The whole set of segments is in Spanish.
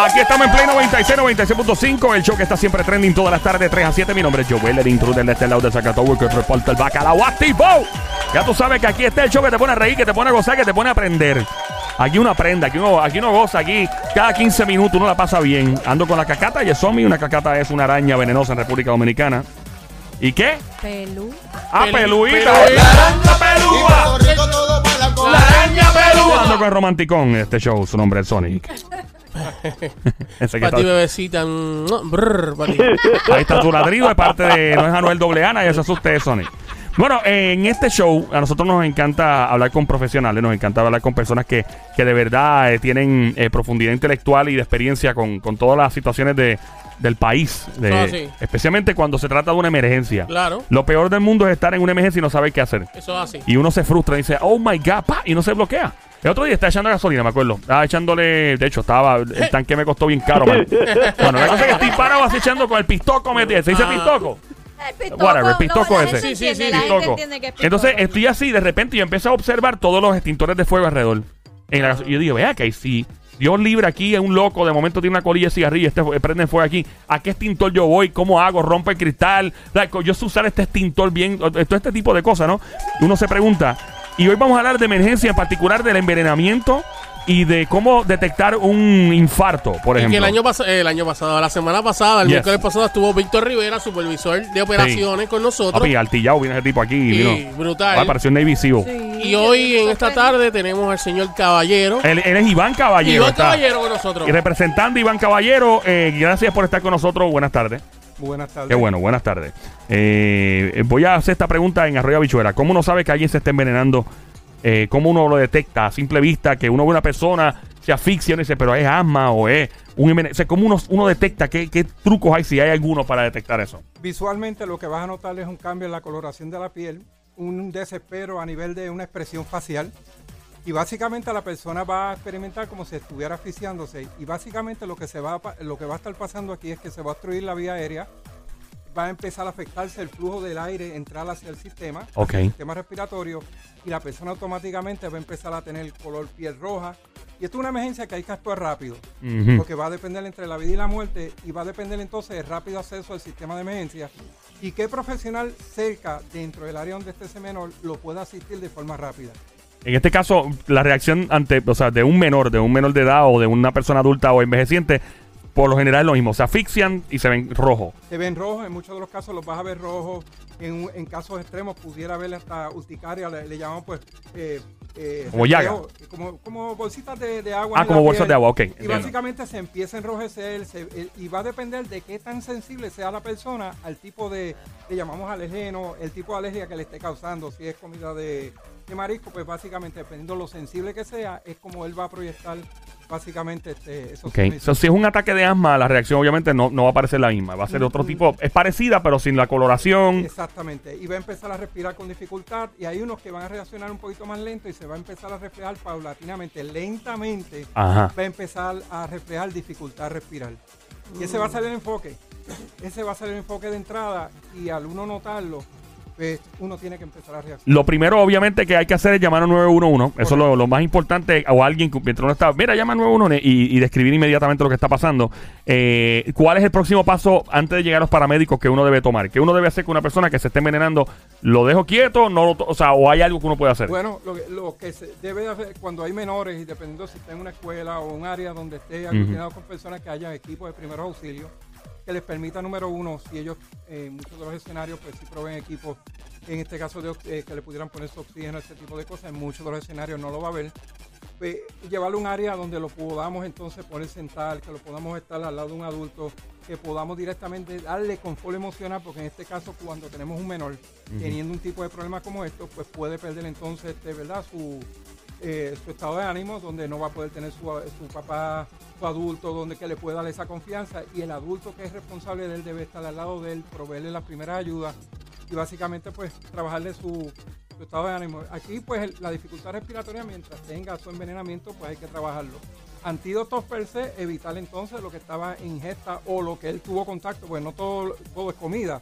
Aquí estamos en Play 96, 96.5. El show que está siempre trending todas las tardes, 3 a 7. Mi nombre es Joel, el intruder de este lado de Zacatobo, que reporta el bacalao activo. Ya tú sabes que aquí está el show que te pone a reír, que te pone a gozar, que te pone a aprender. Aquí uno aprende, aquí uno, aquí uno goza, aquí cada 15 minutos uno la pasa bien. Ando con la cacata y Somi, una cacata es una araña venenosa en República Dominicana. ¿Y qué? Pelú. Ah, Pelu- peluita. peluita. La araña pelúa. La La araña pelúa. Ando con el romanticón este show, su nombre es Sonic. Ese que Para ti, está- bebecita. mm, brr, ti. Ahí está tu ladrido de parte de no es Anuel Dobleana y eso es usted, Sonic. Bueno, en este show a nosotros nos encanta hablar con profesionales, nos encanta hablar con personas que, que de verdad eh, tienen eh, profundidad intelectual y de experiencia con, con todas las situaciones de, del país, de- Ah, sí. especialmente cuando se trata de una emergencia. Claro. Lo peor del mundo es estar en una emergencia y no saber qué hacer. Eso es así. Y uno se frustra y dice, oh my God, pa, y no se bloquea. El otro día estaba echando gasolina, me acuerdo. Estaba echándole, de hecho, estaba, el tanque me costó bien caro, man. Bueno, la cosa es que estoy parado así echando con el pistoco, ¿me entiendes? ¿Se dice Ah. pistoco? El pistoco, Whatever, pistoco no, ese. Sí, sí, sí, Pistoco. Entonces estoy así, de repente yo empiezo a observar todos los extintores de fuego alrededor. En la y yo digo, vea que si Dios libre aquí es un loco, de momento tiene una colilla de cigarrillo, este prende fuego aquí. ¿A qué extintor yo voy? ¿Cómo hago? ¿Rompe el cristal? Like, yo sé usar este extintor bien, o- todo este tipo de cosas, ¿no? Uno se pregunta. Y hoy vamos a hablar de emergencia, en particular del envenenamiento y de cómo detectar un infarto, por Y que ejemplo. el año, el año pasado, la semana pasada, el Yes. miércoles pasado, estuvo Víctor Rivera, supervisor de operaciones con nosotros. Papi, altillado viene ese tipo aquí. Sí, vino. brutal. Ah, pareció un Navy SEAL. Sí, Y hoy, en esta tarde, tenemos al señor Caballero. Él, él es Iván Caballero. Iván está. Caballero con nosotros. Y representando a Iván Caballero, eh, gracias por estar con nosotros. Buenas tardes. Buenas tardes. Qué bueno, buenas tardes. Eh, voy a hacer esta pregunta en Arroyo Habichuela. ¿Cómo uno sabe que alguien se está envenenando? Eh, ¿Cómo uno lo detecta a simple vista? Que uno ve una persona, se asfixia y dice, pero es asma o es un envenenamiento. O sea, ¿cómo uno, uno detecta? ¿Qué, ¿Qué trucos hay si hay alguno para detectar eso? Visualmente lo que vas a notar es un cambio en la coloración de la piel, un desespero a nivel de una expresión facial. Y básicamente la persona va a experimentar como si estuviera asfixiándose. Y básicamente lo que, se va a, lo que va a estar pasando aquí es que se va a obstruir la vía aérea, va a empezar a afectarse el flujo del aire, entrar hacia el sistema, el sistema respiratorio, y la persona automáticamente va a empezar a tener color piel roja. Y esto es una emergencia que hay que actuar rápido. Porque va a depender entre la vida y la muerte y va a depender entonces del rápido acceso al sistema de emergencia y qué profesional cerca dentro del área donde esté ese menor lo pueda asistir de forma rápida. En este caso, la reacción ante, o sea, de un menor, de un menor de edad o de una persona adulta o envejeciente, por lo general es lo mismo. Se asfixian y se ven rojos. Se ven rojos, en muchos de los casos los vas a ver rojos, en, en casos extremos pudiera haber hasta urticaria, le, le llamamos pues... eh, eh, Como llaga. Como, como bolsitas de, de agua. Ah, como bolsas piel. de agua, ok, Y entiendo. básicamente se empieza a enrojecer se- el- y va a depender de qué tan sensible sea la persona al tipo de, le llamamos alergeno, el tipo de alergia que le esté causando. Si es comida de, de marisco, pues básicamente dependiendo de lo sensible que sea, es como él va a proyectar básicamente este, esos. So, si es un ataque de asma, la reacción obviamente no, no va a parecer la misma. Va a ser otro tipo. Es parecida, pero sin la coloración. Exactamente. Y va a empezar a respirar con dificultad. Y hay unos que van a reaccionar un poquito más lento y se va a empezar a reflejar paulatinamente, lentamente. Ajá. Va a empezar a reflejar dificultad a respirar. Y ese va a ser el enfoque. Ese va a ser el enfoque de entrada. Y al uno notarlo, pues uno tiene que empezar a reaccionar. Lo primero, obviamente, que hay que hacer es llamar a 911. Eso es lo, lo más importante. O alguien que mientras uno está, mira, llama a 911 y, y describir inmediatamente lo que está pasando. Eh, ¿Cuál es el próximo paso antes de llegar a los paramédicos que uno debe tomar? ¿Qué uno debe hacer con una persona que se esté envenenando? ¿Lo dejo quieto? No lo o sea, ¿o hay algo que uno puede hacer? Bueno, lo que, lo que se debe de hacer cuando hay menores y dependiendo si está en una escuela o un área donde esté aglutinado con personas que hayan equipos de primeros auxilios, que les permita, número uno, si ellos eh, en muchos de los escenarios, pues si proveen equipos, en este caso de, eh, que le pudieran poner su oxígeno, ese tipo de cosas, en muchos de los escenarios no lo va a ver. Pues, llevarlo a un área donde lo podamos entonces poner sentar, que lo podamos estar al lado de un adulto, que podamos directamente darle confort emocional, porque en este caso cuando tenemos un menor teniendo un tipo de problema como esto, pues puede perder entonces, este, ¿verdad? Su, eh, su estado de ánimo, donde no va a poder tener su, su papá, su adulto, donde que le pueda dar esa confianza y el adulto que es responsable de él debe estar al lado de él, proveerle las primeras ayudas y básicamente pues trabajarle su, su estado de ánimo. Aquí pues la dificultad respiratoria mientras tenga su envenenamiento pues hay que trabajarlo. Antídotos per se, evitar entonces lo que estaba en ingesta o lo que él tuvo contacto, pues no todo, todo es comida.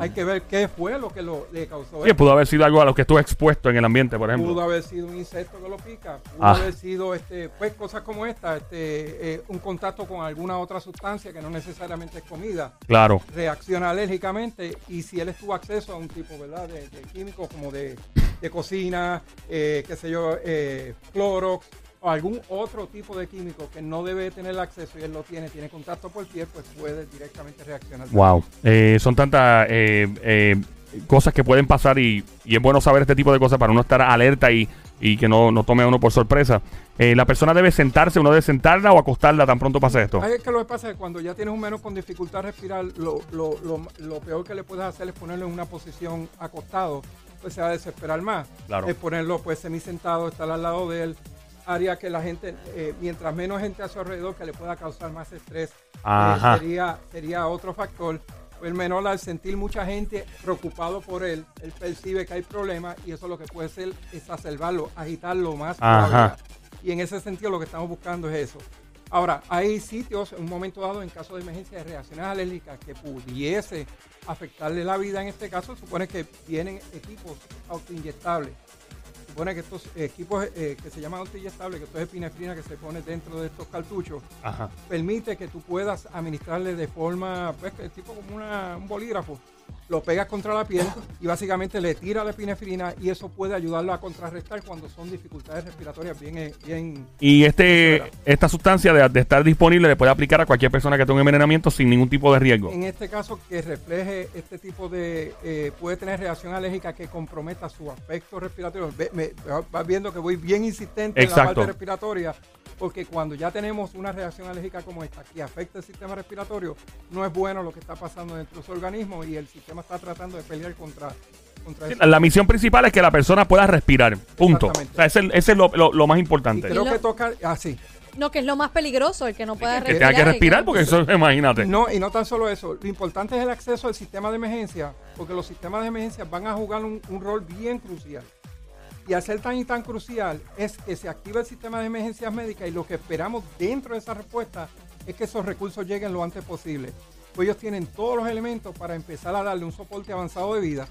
Hay que ver qué fue lo que lo, le causó. Sí, esto. pudo haber sido algo a lo que estuvo expuesto en el ambiente, por ejemplo. Pudo haber sido un insecto que lo pica, pudo Ah. haber sido este, pues cosas como esta, este, eh, un contacto con alguna otra sustancia que no necesariamente es comida, Claro. reacciona alérgicamente y si él estuvo acceso a un tipo ¿verdad? De, de químicos como de, de cocina, eh, qué sé yo, eh, Clorox o algún otro tipo de químico que no debe tener acceso y él lo tiene, tiene contacto por piel, pues puede directamente reaccionar. Wow. Eh, son tantas eh, eh, cosas que pueden pasar y, y es bueno saber este tipo de cosas para uno estar alerta y, y que no, no tome a uno por sorpresa. Eh, la persona debe sentarse, uno debe sentarla o acostarla tan pronto pase esto. Es que lo que pasa es que cuando ya tienes un menor con dificultad respirar, lo, lo, lo, lo peor que le puedes hacer es ponerlo en una posición acostado, pues se va a desesperar más. Claro. Es ponerlo pues semisentado, estar al lado de él, haría que la gente, eh, mientras menos gente a su alrededor que le pueda causar más estrés, eh, sería, sería otro factor. El menor al sentir mucha gente preocupado por él, él percibe que hay problemas y eso lo que puede ser es exacerbarlo, agitarlo más. Y en ese sentido lo que estamos buscando es eso. Ahora, hay sitios en un momento dado en caso de emergencia de reacciones alérgicas que pudiese afectarle la vida. En este caso, supone que vienen equipos autoinyectables. Supone que estos equipos eh, que se llaman autoinyectables, que esto es epinefrina que se pone dentro de estos cartuchos, Ajá. permite que tú puedas administrarle de forma, pues, tipo como una- un bolígrafo. Lo pegas contra la piel y básicamente le tira la epinefrina y eso puede ayudarlo a contrarrestar cuando son dificultades respiratorias bien, eh, bien Y este esta sustancia de, de estar disponible le puede aplicar a cualquier persona que tenga un envenenamiento sin ningún tipo de riesgo. En este caso, que refleje este tipo de. eh, puede tener reacción alérgica que comprometa su aspecto respiratorio. Ve- me- vas viendo que voy bien insistente en la parte respiratoria, porque cuando ya tenemos una reacción alérgica como esta que afecta el sistema respiratorio, no es bueno lo que está pasando dentro de su organismo y el sistema está tratando de pelear contra, contra Sí, eso. La misión principal es que la persona pueda respirar. Punto. O Exactamente. sea, ese, es- ese es lo, lo- lo más Y importante. creo Y lo- que toca. Ah, sí. No, que es lo más peligroso, el que no pueda Que respirar. tenga que respirar, porque eso, imagínate. No, y no tan solo eso. Lo importante es el acceso al sistema de emergencia, porque los sistemas de emergencia van a jugar un, un rol bien crucial. Y al ser tan y tan crucial es que se activa el sistema de emergencias médicas y lo que esperamos dentro de esa respuesta es que esos recursos lleguen lo antes posible. Pues ellos tienen todos los elementos para empezar a darle un soporte avanzado de vida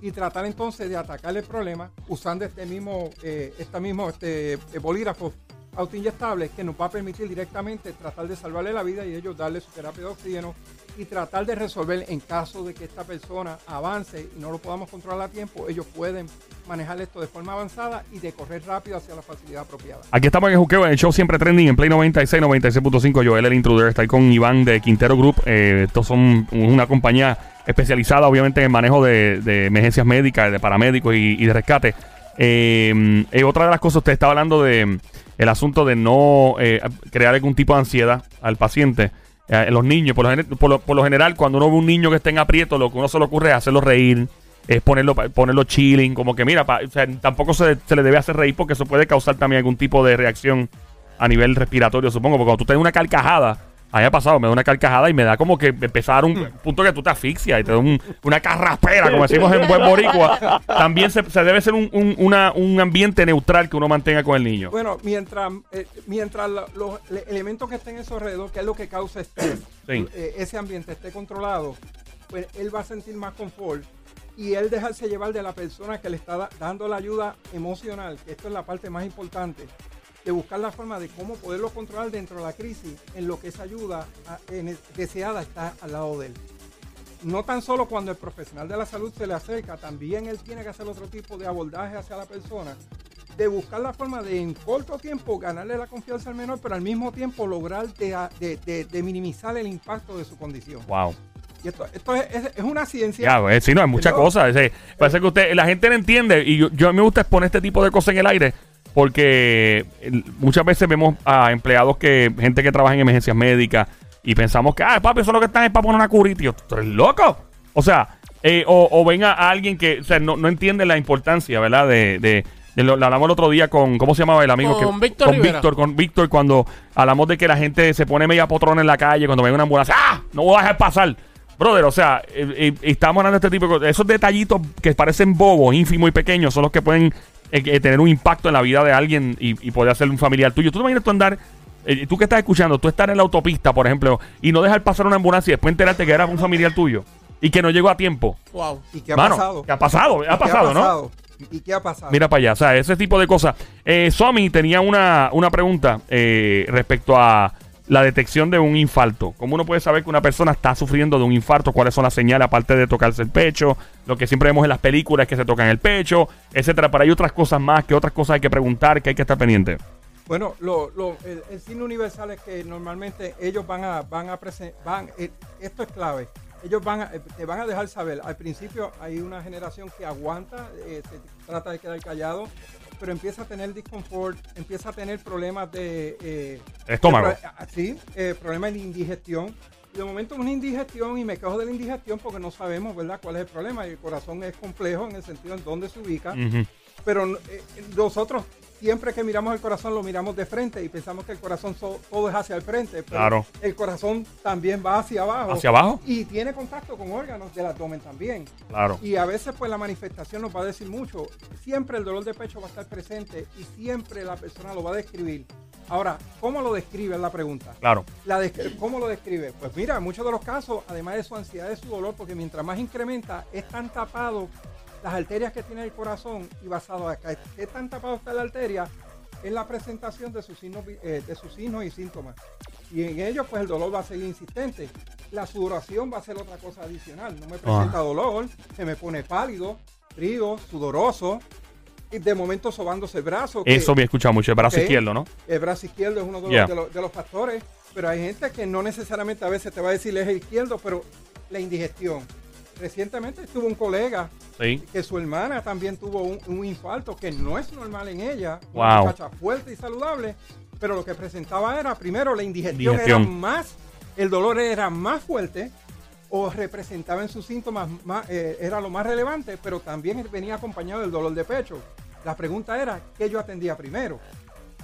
y tratar entonces de atacar el problema usando este mismo, eh, este mismo eh, bolígrafo autoinyectable que nos va a permitir directamente tratar de salvarle la vida y ellos darle su terapia de oxígeno y tratar de resolver en caso de que esta persona avance y no lo podamos controlar a tiempo, ellos pueden manejar esto de forma avanzada y de correr rápido hacia la facilidad apropiada. Aquí estamos en juqueo, en el show siempre trending en Play 96, 96.5. Joel, el intruder, está ahí con Iván de Quintero Group. Eh, estos son una compañía especializada, obviamente, en el manejo de, emergencias médicas, de paramédicos y, de rescate. Eh, eh, otra de las cosas, usted estaba hablando de el asunto de no eh, crear algún tipo de ansiedad al paciente. Eh, los niños, por lo, por, lo, por lo general, cuando uno ve un niño que está en aprieto, lo que uno se le ocurre es hacerlo reír, es ponerlo, ponerlo chilling, como que mira, pa- o sea, tampoco se, se le debe hacer reír porque eso puede causar también algún tipo de reacción a nivel respiratorio, supongo, porque cuando tú tienes una carcajada, a mí me ha pasado, me da una carcajada y me da como que empezar un punto que tú te asfixias y te da un- una carraspera, como decimos en buen boricua. También se, se debe ser un, un- una- un ambiente neutral que uno mantenga con el niño. Bueno, mientras, eh, mientras los le- elementos que estén en su alrededor, que es lo que causa estrés, Sí. eh, ese ambiente esté controlado, pues él va a sentir más confort y él dejarse llevar de la persona que le está da- dando la ayuda emocional, que esto es la parte más importante, de buscar la forma de cómo poderlo controlar dentro de la crisis, en lo que esa ayuda ah, en- deseada está al lado de él. No tan solo cuando el profesional de la salud se le acerca, también él tiene que hacer otro tipo de abordaje hacia la persona, de buscar la forma de en corto tiempo ganarle la confianza al menor, pero al mismo tiempo lograr de, de- de- de minimizar el impacto de su condición. Wow. Y esto, esto es, es- es una ciencia. Ya, pues, sí, no, hay muchas cosas. parece que usted, la gente no entiende y yo, yo me gusta exponer este tipo de cosas en el aire porque muchas veces vemos a empleados que, gente que trabaja en emergencias médicas y pensamos que, ah, papi, eso es lo que están es para poner una curita. Y yo, ¿tú eres loco? O sea, eh, o, o ven a alguien que, o sea, no, no entiende la importancia, ¿verdad? De, de, de lo, lo hablamos el otro día con, ¿cómo se llamaba el amigo? Con que, Víctor con Rivera. Víctor, con Víctor, cuando hablamos de que la gente se pone media potrona en la calle, cuando ven una ambulancia, ¡ah! No voy a dejar pasar. Brother, o sea, eh, eh, estamos hablando de este tipo de cosas. Esos detallitos que parecen bobos, ínfimos y pequeños, son los que pueden eh, tener un impacto en la vida de alguien y, y poder hacer un familiar tuyo. ¿Tú te imaginas tú andar eh, tú que estás escuchando, tú estás en la autopista, por ejemplo, y no dejar pasar una ambulancia y después enterarte que era un familiar tuyo y que no llegó a tiempo. Wow. ¿Y qué ha Mano, pasado? ¿Qué ha pasado? ¿Y Ha qué pasado, ¿no? pasado? ¿Y qué ha pasado? Mira para allá, o sea, ese tipo de cosas. Eh, Somi tenía una, una pregunta eh, respecto a la detección de un infarto. ¿Cómo uno puede saber que una persona está sufriendo de un infarto? ¿Cuáles son las señales aparte de tocarse el pecho? Lo que siempre vemos en las películas que se tocan el pecho, etcétera. Pero hay otras cosas más, que otras cosas hay que preguntar, que hay que estar pendiente. Bueno, lo, lo- el, el signo universal es que normalmente ellos van a, van a presen- van, eh, esto es clave. Ellos van a, eh, te van a dejar saber. Al principio hay una generación que aguanta, eh, se trata de quedar callado, pero empieza a tener disconfort, empieza a tener problemas de... eh, Estómago. de ah, sí, eh, problemas de indigestión. Y de momento una indigestión y me quejo de la indigestión porque no sabemos, ¿verdad?, cuál es el problema. Y el corazón es complejo en el sentido en dónde se ubica pero eh, nosotros siempre que miramos el corazón lo miramos de frente y pensamos que el corazón so- todo es hacia el frente, pero Claro. el corazón también va hacia abajo. ¿Hacia abajo? Y tiene contacto con órganos del abdomen también. Claro. Y a veces pues la manifestación nos va a decir mucho. Siempre el dolor de pecho va a estar presente y siempre la persona lo va a describir. Ahora, ¿cómo lo describe? Es la pregunta. Claro. La ¿Cómo lo describe? Pues mira, en muchos de los casos, además de su ansiedad, de su dolor, porque mientras más incrementa, es tan tapado las arterias que tiene el corazón y basado acá, qué tan tapado está la arteria, es la presentación de sus signos, eh, de sus signos y síntomas. Y en ellos, pues el dolor va a ser insistente. La sudoración va a ser otra cosa adicional. No me presenta dolor, se me pone pálido, frío, sudoroso, y de momento sobándose el brazo. que- Eso me he escuchado mucho, el brazo izquierdo, ¿no? el brazo izquierdo es uno de los, Yeah. de, los, de los factores, pero hay gente que no necesariamente a veces te va a decir es el izquierdo, pero la indigestión. Recientemente tuvo un colega Sí. que su hermana también tuvo un, un infarto que no es normal en ella, Wow. una muchacha fuerte y saludable, pero lo que presentaba era primero la indigestión, Indigestión. era más, el dolor era más fuerte o representaba en sus síntomas más, eh, era lo más relevante, pero también venía acompañado del dolor de pecho. La pregunta era, ¿qué yo atendía primero?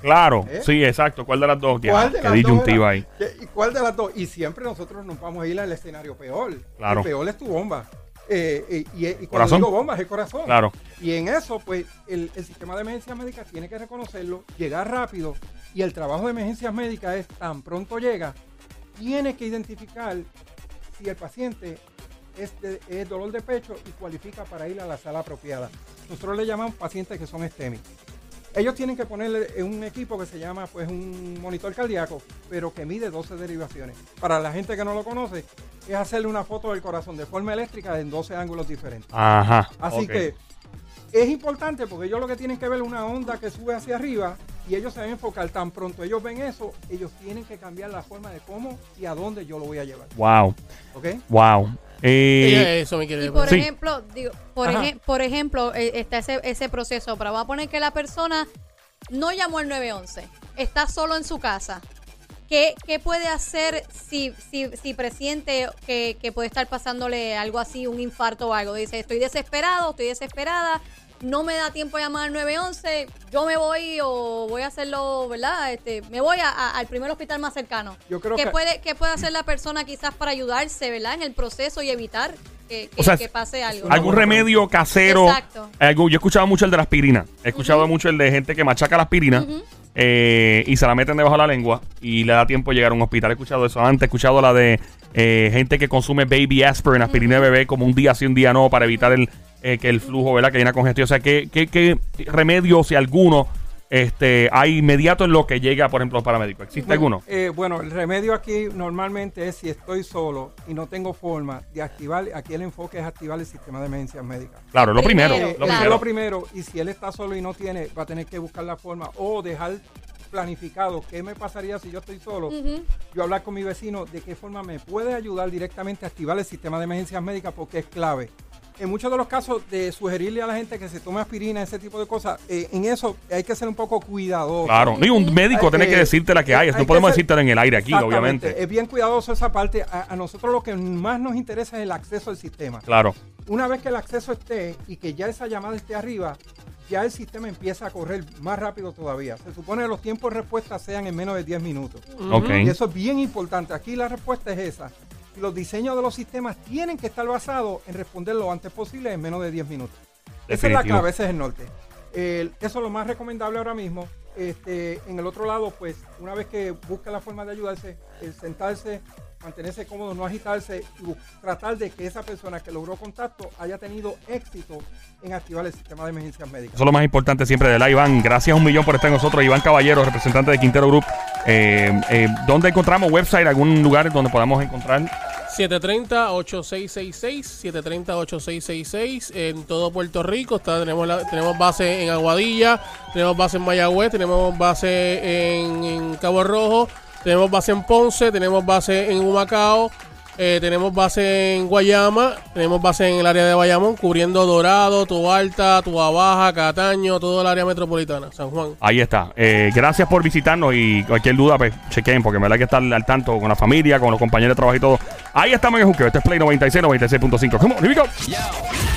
Claro. ¿Eh? Sí, exacto. ¿Cuál de las dos? Ya, ¿Cuál de las dos disyuntiva ahí. ¿Qué- ¿Y cuál de las dos? Y siempre nosotros nos vamos a ir al escenario peor. Claro. El peor es tu bomba. Eh, eh, y, y cuando Corazón. digo bomba es el corazón. Claro. Y en eso, pues, el, el sistema de emergencias médicas tiene que reconocerlo, llegar rápido. Y el trabajo de emergencias médicas es tan pronto llega, tiene que identificar si el paciente es, de- es dolor de pecho y cualifica para ir a la sala apropiada. Nosotros le llamamos pacientes que son STEMI. Ellos tienen que ponerle un equipo que se llama pues un monitor cardíaco, pero que mide 12 derivaciones. Para la gente que no lo conoce, es hacerle una foto del corazón de forma eléctrica en 12 ángulos diferentes. Ajá. Así que es importante porque ellos lo que tienen que ver es una onda que sube hacia arriba y ellos se van a enfocar tan pronto ellos ven eso, ellos tienen que cambiar la forma de cómo y a dónde yo lo voy a llevar. Wow. ¿Ok? Wow. Eh, eso me quiere Y por Sí. ejemplo, digo, por, eje- por ejemplo, eh, está ese, ese proceso, pero vamos a poner que la persona no llamó al 911, está solo en su casa. ¿Qué, qué puede hacer si, si, si presiente que, que puede estar pasándole algo así, un infarto o algo? Dice, estoy desesperado, estoy desesperada, no me da tiempo a llamar al 911, yo me voy o voy a hacerlo, ¿verdad? Este, me voy a- a- al primer hospital más cercano. Yo creo ¿Qué, que- puede, ¿Qué puede hacer la persona quizás para ayudarse, ¿verdad? En el proceso y evitar que, que- O sea, que pase algo. algún remedio casero. Exacto. Algo- yo he escuchado mucho el de la aspirina. He escuchado mucho el de gente que machaca la aspirina eh, y se la meten debajo de la lengua y le da tiempo llegar a un hospital. He escuchado eso antes. He escuchado la de eh, gente que consume baby aspirin, aspirina de bebé, como un día sí, un día no, para evitar el, eh, que el flujo, ¿verdad? Que hay una congestión. O sea, ¿qué, qué, qué remedio, si alguno, este, hay inmediato en lo que llega, por ejemplo, los paramédicos? ¿Existe alguno? Eh, bueno, el remedio aquí normalmente es si estoy solo y no tengo forma de activar, aquí el enfoque es activar el sistema de emergencias médicas. Claro, lo primero. Primero, Eh, lo es primero. lo primero. Y si él está solo y no tiene, va a tener que buscar la forma o dejar planificado qué me pasaría si yo estoy solo. Yo hablar con mi vecino de qué forma me puede ayudar directamente a activar el sistema de emergencias médicas porque es clave. En muchos de los casos de sugerirle a la gente que se tome aspirina, ese tipo de cosas, eh, en eso hay que ser un poco cuidadoso. Claro. Y un médico Hay tiene que- que decirte la que hay. hay No que podemos ser- decírtela en el aire aquí, obviamente. Es bien cuidadoso esa parte. A, a nosotros lo que más nos interesa es el acceso al sistema. Claro. Una vez que el acceso esté y que ya esa llamada esté arriba, ya el sistema empieza a correr más rápido todavía. Se supone que los tiempos de respuesta sean en menos de 10 minutos. Ok. Y eso es bien importante. Aquí la respuesta es esa. Y los diseños de los sistemas tienen que estar basados en responder lo antes posible en menos de 10 minutos. Esa es la clave, ese es el norte. Eso es lo más recomendable ahora mismo. este, en el otro lado, pues una vez que busca la forma de ayudarse, el sentarse, mantenerse cómodo, no agitarse y tratar de que esa persona que logró contacto haya tenido éxito en activar el sistema de emergencias médicas. Eso es lo más importante siempre de la Iván. Gracias un millón por estar con nosotros. Iván Caballero, representante de Quintero Group. Eh, eh, ¿Dónde encontramos website? ¿Algún lugar donde podamos encontrar? 730-8666, 730-8666 en todo Puerto Rico. Está, tenemos, tenemos base en Aguadilla, tenemos base en Mayagüez, tenemos base en Cabo Rojo, tenemos base en Ponce, tenemos base en Humacao, eh, tenemos base en Guayama, tenemos base en el área de Bayamón, cubriendo Dorado, Tualta, Tua Baja, Cataño, todo el área metropolitana, San Juan. Ahí está. Eh, gracias por visitarnos y cualquier duda, pues chequen, porque me hay que estar al tanto con la familia, con los compañeros de trabajo y todo. Ahí estamos en el. Este es Play 96, 96.5. Come on, here.